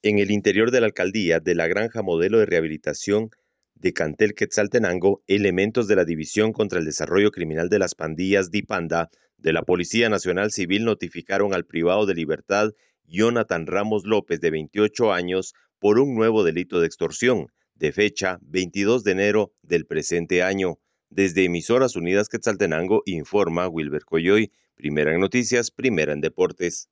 En el interior de la alcaldía de la Granja Modelo de Rehabilitación de Cantel Quetzaltenango, elementos de la División contra el Desarrollo Criminal de las Pandillas DIPANDA de la Policía Nacional Civil notificaron al privado de libertad Jonathan Ramos López, de 28 años, por un nuevo delito de extorsión, de fecha 22 de enero del presente año. Desde Emisoras Unidas Quetzaltenango informa Wilber Coyoy, primera en noticias, primera en deportes.